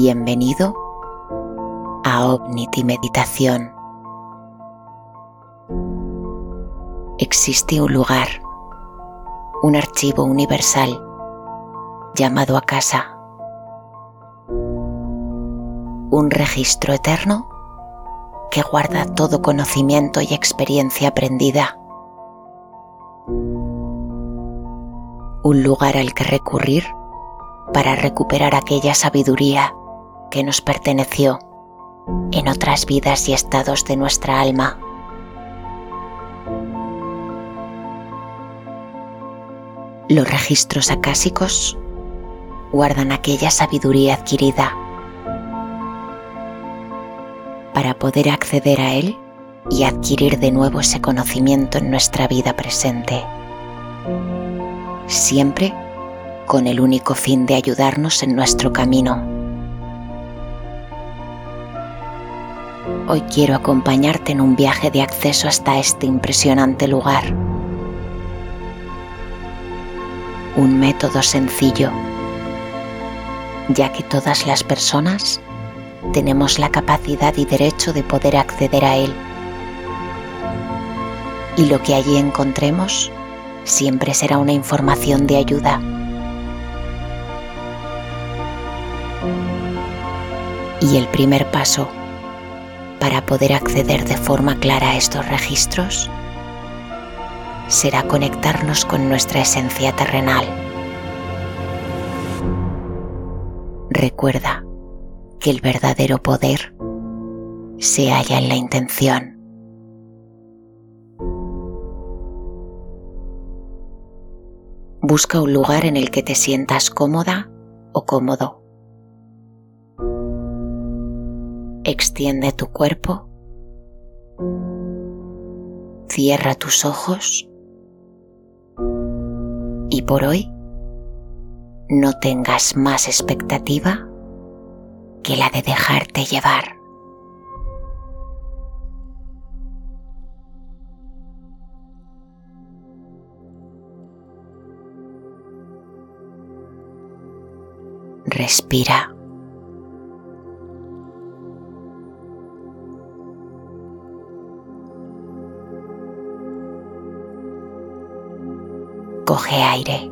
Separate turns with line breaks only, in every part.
Bienvenido a Omnity Meditación. Existe un lugar, un archivo universal llamado a casa, un registro eterno que guarda todo conocimiento y experiencia aprendida, un lugar al que recurrir para recuperar aquella sabiduría que nos perteneció en otras vidas y estados de nuestra alma. Los registros acásicos guardan aquella sabiduría adquirida. Para poder acceder a él y adquirir de nuevo ese conocimiento en nuestra vida presente. Siempre con el único fin de ayudarnos en nuestro camino. Hoy quiero acompañarte en un viaje de acceso hasta este impresionante lugar. Un método sencillo, ya que todas las personas tenemos la capacidad y derecho de poder acceder a él. Y lo que allí encontremos siempre será una información de ayuda Y el primer paso para poder acceder de forma clara a estos registros será conectarnos con nuestra esencia terrenal. Recuerda que el verdadero poder se halla en la intención. Busca un lugar en el que te sientas cómoda o cómodo. Extiende tu cuerpo. Cierra tus ojos. Y por hoy no tengas más expectativa que la de dejarte llevar. Respira. Aire.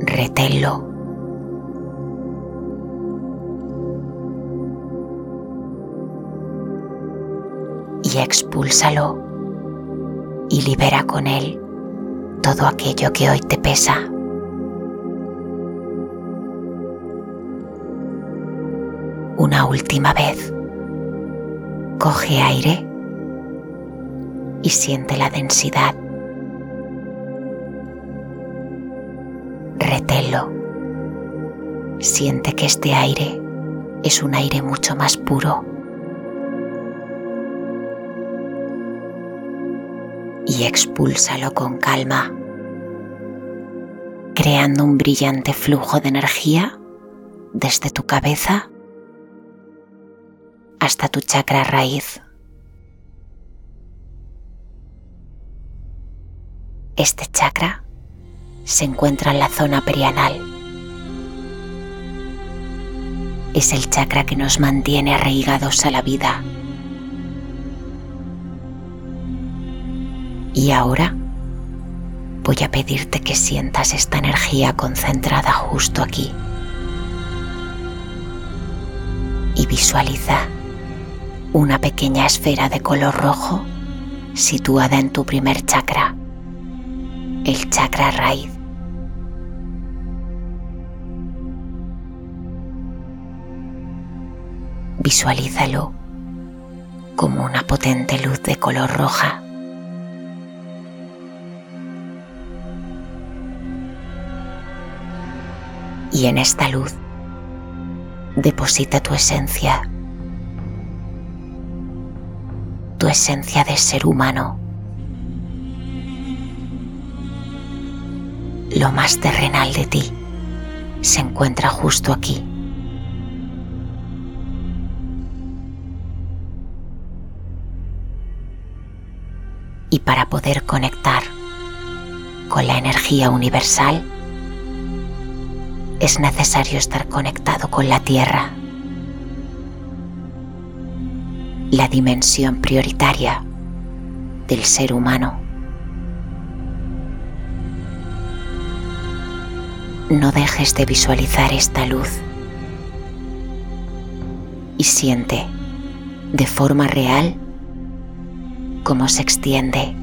Reténlo. Y expúlsalo y libera con él todo aquello que hoy te pesa. Una última vez. Coge aire y siente la densidad. Retelo. Siente que este aire es un aire mucho más puro. Y expúlsalo con calma, creando un brillante flujo de energía desde tu cabeza hasta tu chakra raíz. Este chakra se encuentra en la zona perianal. Es el chakra que nos mantiene arraigados a la vida. Y ahora voy a pedirte que sientas esta energía concentrada justo aquí. Y visualiza una pequeña esfera de color rojo situada en tu primer chakra, el chakra raíz. Visualízalo como una potente luz de color roja. Y en esta luz deposita tu esencia tu esencia de ser humano. Lo más terrenal de ti se encuentra justo aquí. Y para poder conectar con la energía universal, es necesario estar conectado con la Tierra, la dimensión prioritaria del ser humano. No dejes de visualizar esta luz y siente de forma real cómo se extiende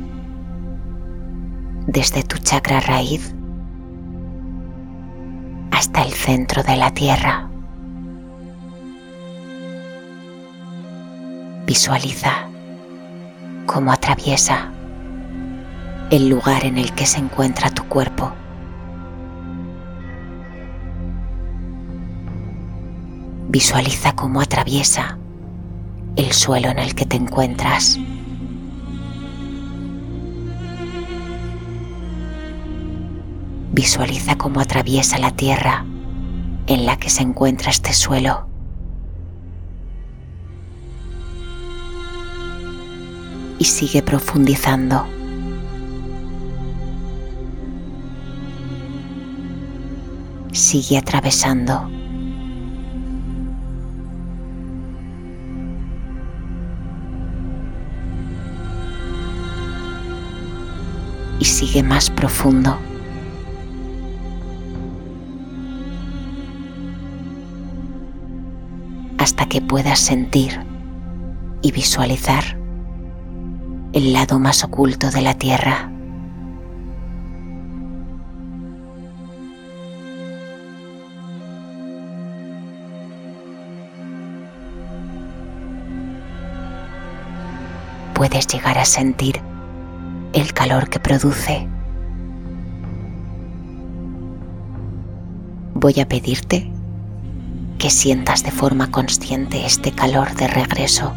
desde tu chakra raíz hasta el centro de la tierra. Visualiza cómo atraviesa el lugar en el que se encuentra tu cuerpo. Visualiza cómo atraviesa el suelo en el que te encuentras. Visualiza cómo atraviesa la tierra en la que se encuentra este suelo. Y sigue profundizando. Sigue atravesando. Y sigue más profundo. hasta que puedas sentir y visualizar el lado más oculto de la Tierra. Puedes llegar a sentir el calor que produce. Voy a pedirte que sientas de forma consciente este calor de regreso.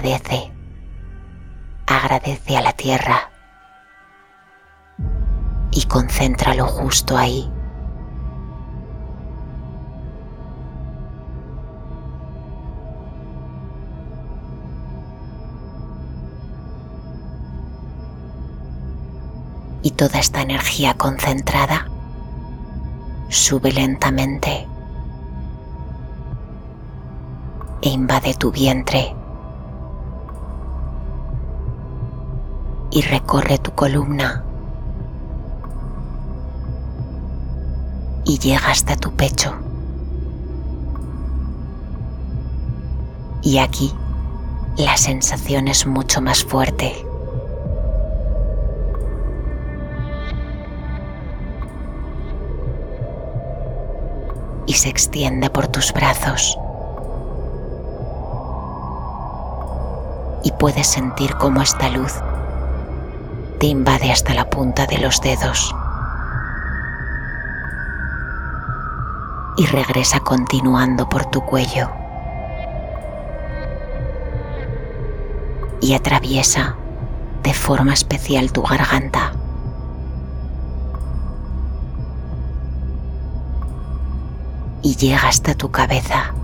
Agradece, agradece a la tierra. Y concéntralo justo ahí. y toda esta energía concentrada sube lentamente e invade tu vientre y recorre tu columna y llega hasta tu pecho. Y aquí la sensación es mucho más fuerte. y se extiende por tus brazos. Y puedes sentir cómo esta luz te invade hasta la punta de los dedos. Y regresa continuando por tu cuello. Y atraviesa de forma especial tu garganta. y llega hasta tu cabeza.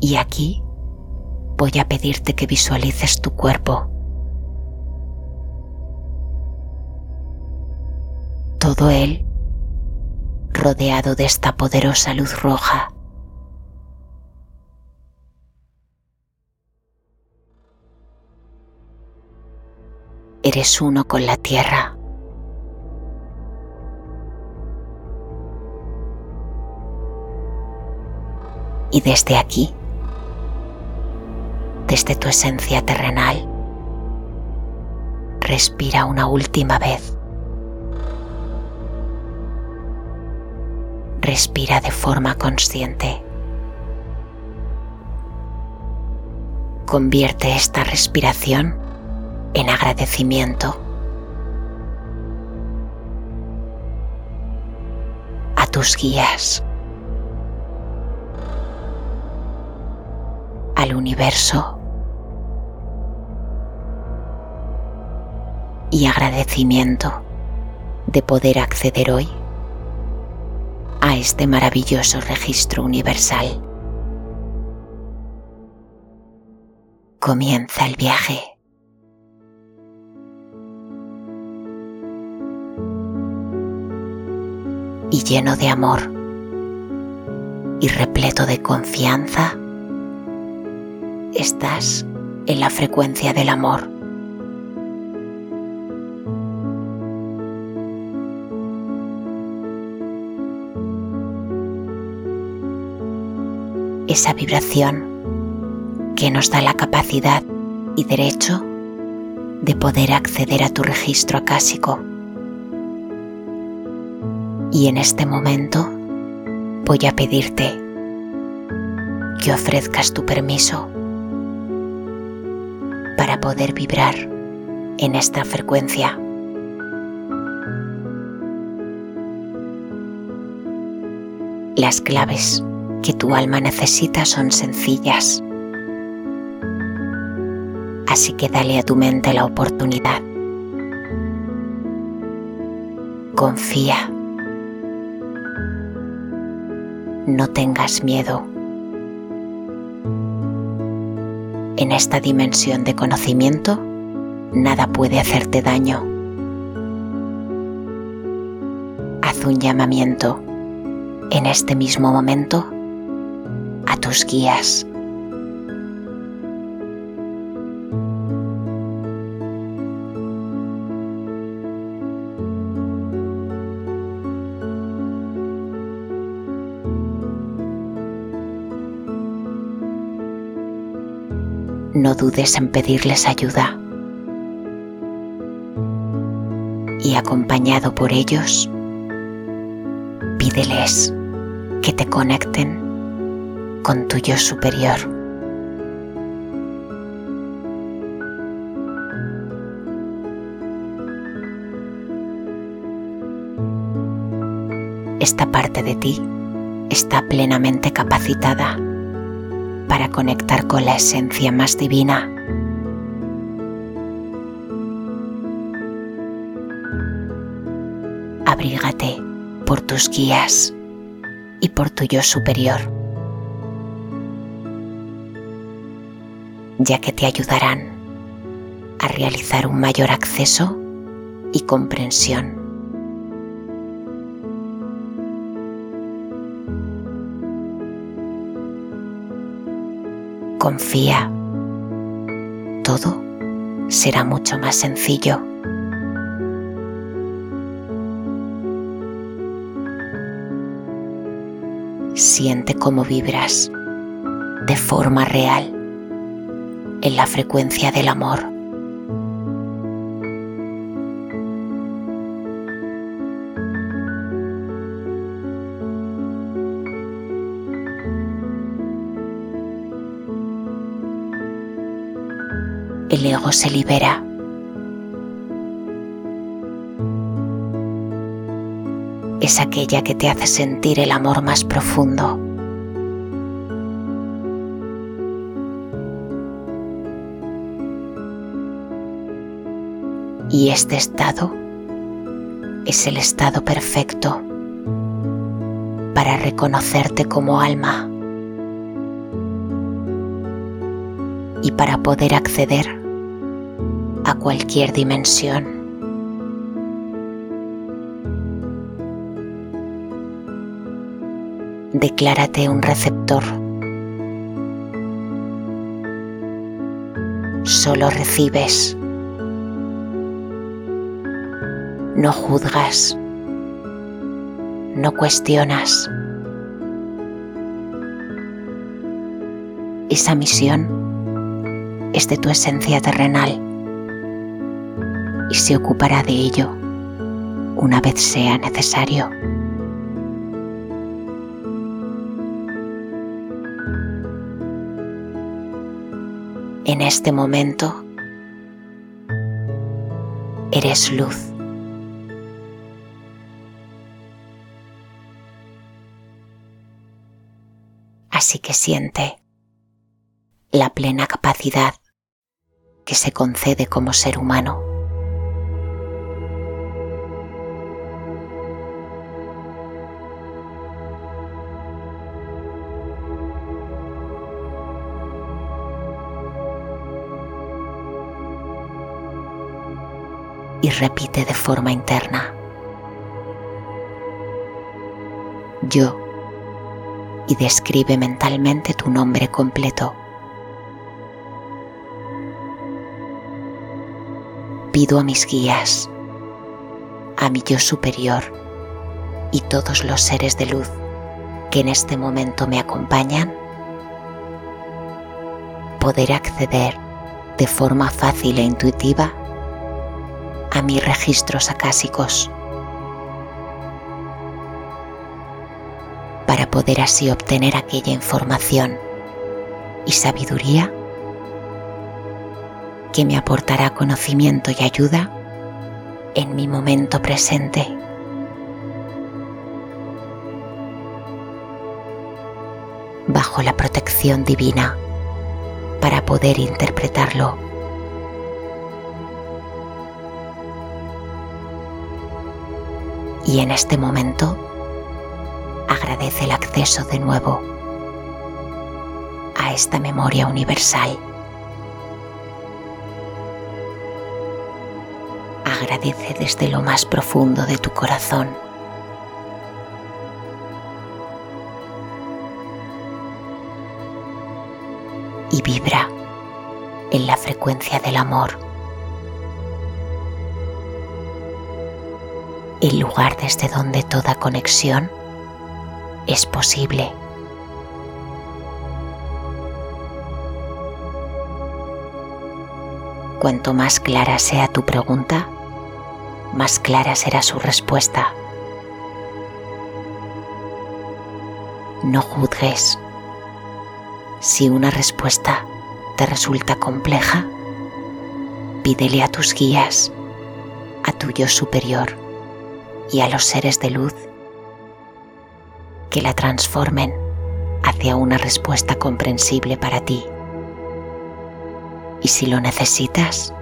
Y aquí voy a pedirte que visualices tu cuerpo. Todo él rodeado de esta poderosa luz roja. Eres uno con la tierra. y desde aquí, desde tu esencia terrenal, respira una última vez. Respira de forma consciente. Convierte esta respiración en agradecimiento a tus guías. al universo y agradecimiento de poder acceder hoy a este maravilloso registro universal. Comienza el viaje. Y lleno de amor y repleto de confianza, estás en la frecuencia del amor. Esa vibración que nos da la capacidad y derecho de poder acceder a tu registro acásico. Y en este momento voy a pedirte que ofrezcas tu permiso para poder vibrar en esta frecuencia. Las claves que tu alma necesita son sencillas. Así que dale a tu mente la oportunidad. Confía. No tengas miedo. En esta dimensión de conocimiento, nada puede hacerte daño. Haz un llamamiento en este mismo momento tus guías. no dudes en pedirles ayuda. Y acompañado por ellos, pídeles que te conecten con tu yo superior. Esta parte de ti está plenamente capacitada para conectar con la esencia más divina. Abrígate por tus guías y por tu yo superior, ya que te ayudarán a realizar un mayor acceso y comprensión. Confía, todo será mucho más sencillo. Siente cómo vibras de forma real en la frecuencia del amor. el ego se libera. Es aquella que te hace sentir el amor más profundo. Y este estado es el estado perfecto para reconocerte como alma y para poder acceder a cualquier dimensión. Declárate un receptor. Solo recibes. No juzgas. No cuestionas. Esa misión es de tu esencia terrenal y se ocupará de ello una vez sea necesario. En este momento eres luz. que siente la plena capacidad que se concede como ser humano. Y repite de forma interna. Yo y describe mentalmente tu nombre completo. Pido a mis guías, a mi yo superior y todos los seres de luz que en este momento me acompañan poder acceder de forma fácil e intuitiva a mis registros acásicos poder así obtener aquella información y sabiduría que me aportará conocimiento y ayuda en mi momento presente. bajo la protección divina para poder interpretarlo. Y en este momento agradece el acceso de nuevo a esta memoria universal. Agradece desde lo más profundo de tu corazón. Y vibra en la frecuencia del amor. El lugar desde donde toda conexión es posible. Cuanto más clara sea tu pregunta, más clara será su respuesta. No juzgues. Si una respuesta te resulta compleja, pídele a tus guías, a tu yo superior y a los seres de luz que la transformen hacia una respuesta comprensible para ti. Y si lo necesitas,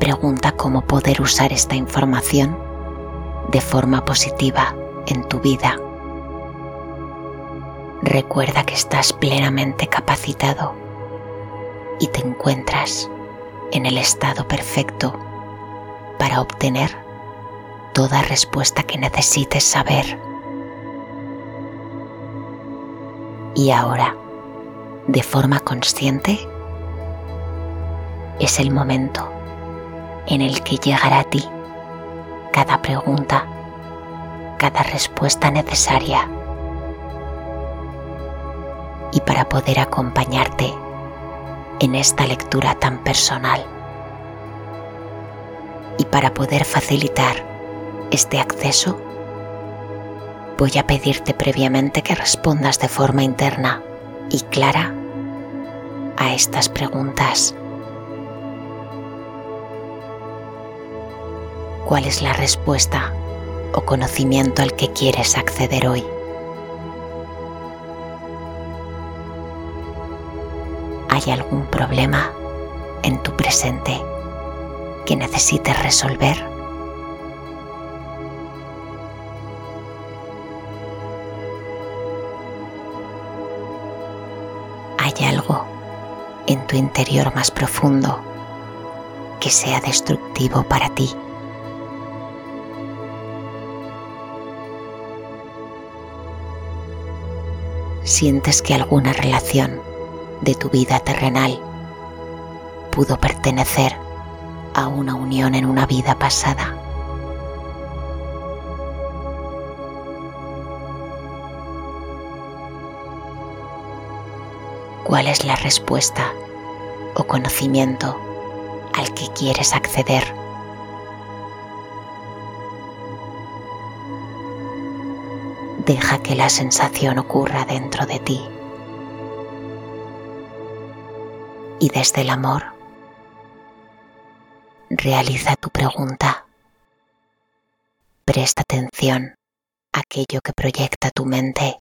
pregunta cómo poder usar esta información de forma positiva en tu vida. Recuerda que estás plenamente capacitado y te encuentras en el estado perfecto para obtener toda respuesta que necesites saber. Y ahora, de forma consciente, es el momento en el que llegará a ti cada pregunta, cada respuesta necesaria. Y para poder acompañarte en esta lectura tan personal y para poder facilitar este acceso, voy a pedirte previamente que respondas de forma interna y clara a estas preguntas. ¿Cuál es la respuesta o conocimiento al que quieres acceder hoy? ¿Hay algún problema en tu presente que necesites resolver? Interior más profundo que sea destructivo para ti. Sientes que alguna relación de tu vida terrenal pudo pertenecer a una unión en una vida pasada. cuál es la respuesta o conocimiento al que quieres acceder. Deja que la sensación ocurra dentro de ti. Y desde el amor, realiza tu pregunta. Presta atención a aquello que proyecta tu mente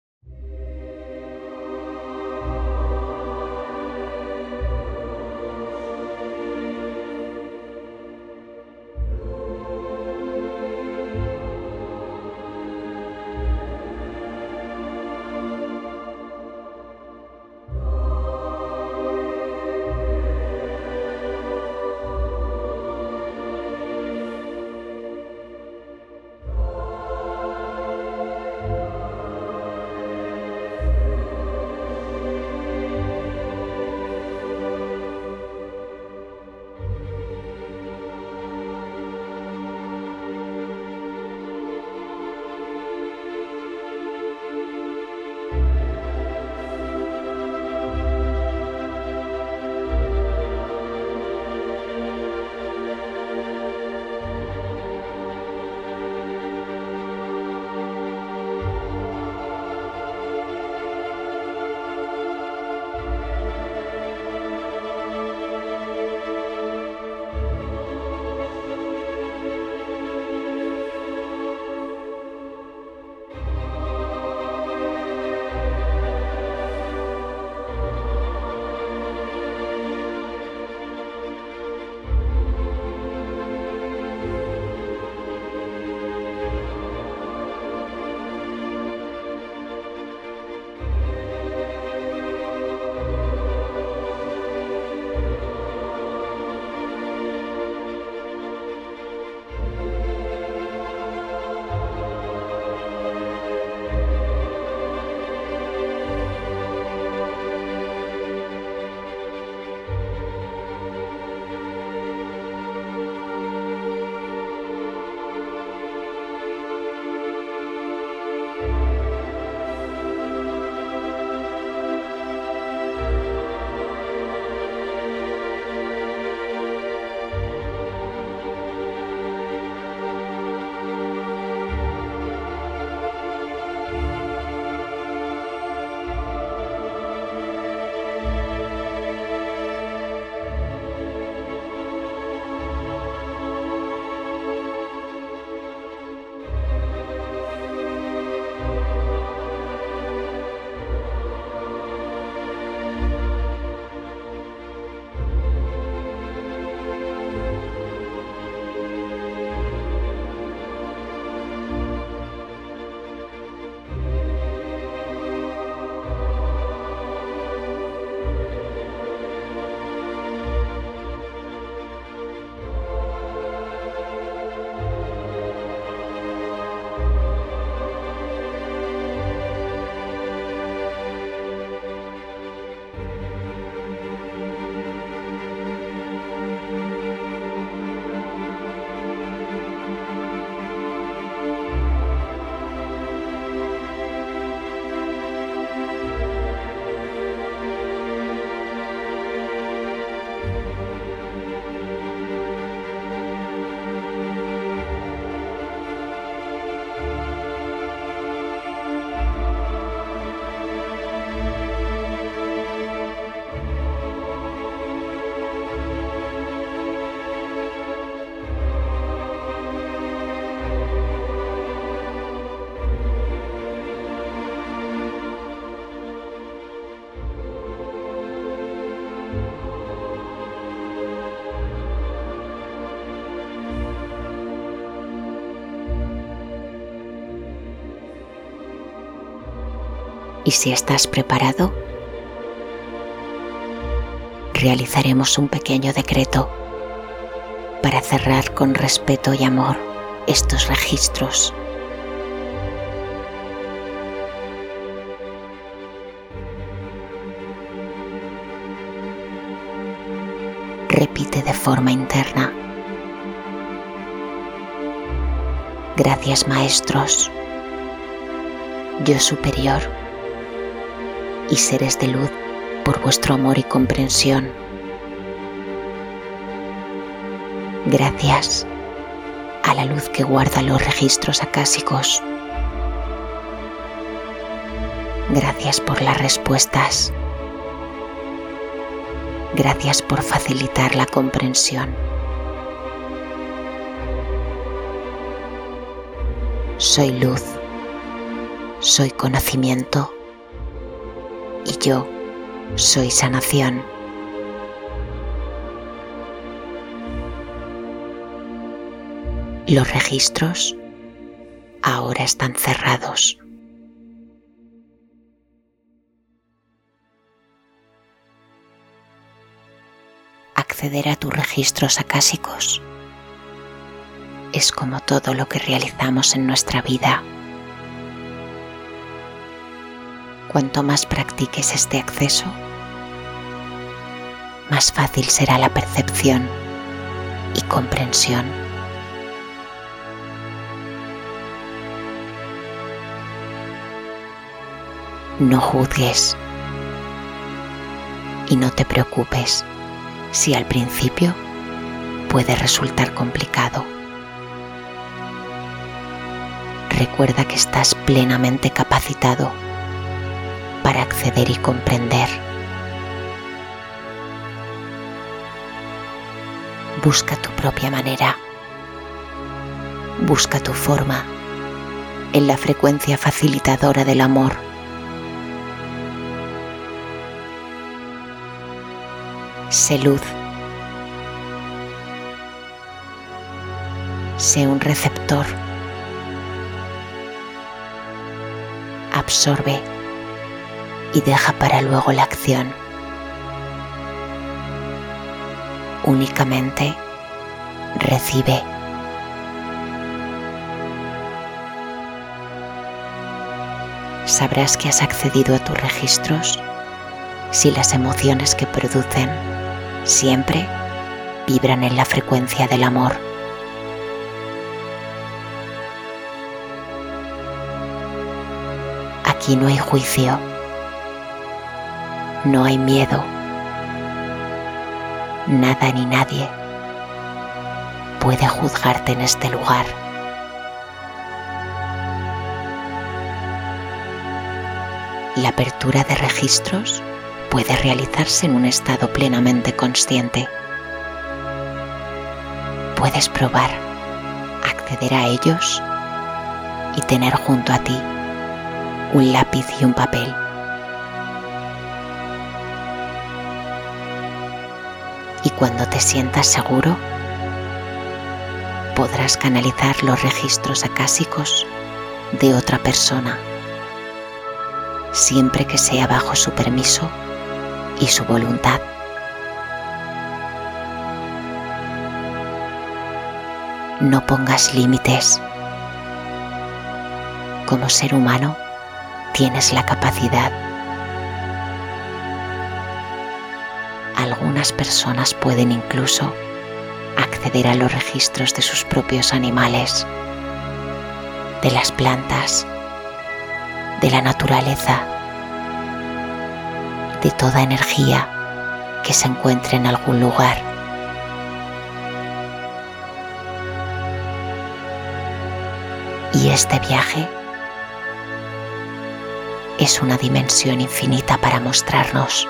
Y si estás preparado, realizaremos un pequeño decreto para cerrar con respeto y amor estos registros. Repite de forma interna. Gracias maestros, yo superior y seres de luz por vuestro amor y comprensión. Gracias a la luz que guarda los registros acásicos. Gracias por las respuestas. Gracias por facilitar la comprensión. Soy luz, soy conocimiento yo soy sanación. Los registros ahora están cerrados. Acceder a tus registros acásicos es como todo lo que realizamos en nuestra vida Cuanto más practiques este acceso, más fácil será la percepción y comprensión. No juzgues y no te preocupes si al principio puede resultar complicado. Recuerda que estás plenamente capacitado para acceder y comprender. Busca tu propia manera. Busca tu forma en la frecuencia facilitadora del amor. Sé luz. Sé un receptor. Absorbe y deja para luego la acción. Únicamente recibe. Sabrás que has accedido a tus registros si las emociones que producen siempre vibran en la frecuencia del amor. Aquí no hay juicio no hay miedo. Nada ni nadie puede juzgarte en este lugar. La apertura de registros puede realizarse en un estado plenamente consciente. Puedes probar acceder a ellos y tener junto a ti un lápiz y un papel cuando te sientas seguro podrás canalizar los registros acásicos de otra persona, siempre que sea bajo su permiso y su voluntad. No pongas límites. Como ser humano, tienes la capacidad personas pueden incluso acceder a los registros de sus propios animales, de las plantas, de la naturaleza, de toda energía que se encuentre en algún lugar. Y este viaje es una dimensión infinita para mostrarnos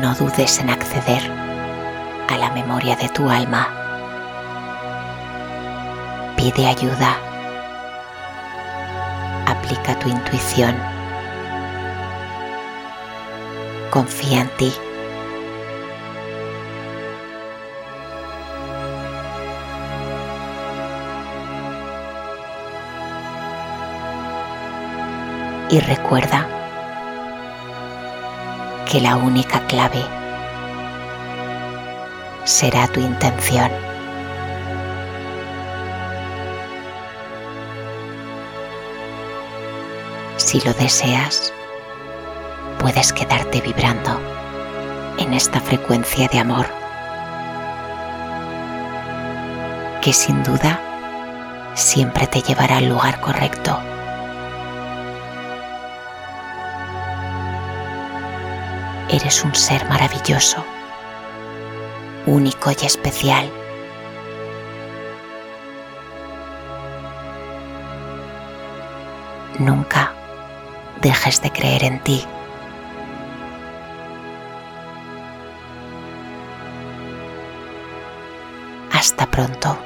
no dudes en acceder a la memoria de tu alma. Pide ayuda. Aplica tu intuición. Confía en ti. Y recuerda que la única clave será tu intención. Si lo deseas, puedes quedarte vibrando en esta frecuencia de amor que sin duda siempre te llevará al lugar correcto. Eres un ser maravilloso, único y especial. Nunca dejes de creer en ti. Hasta pronto.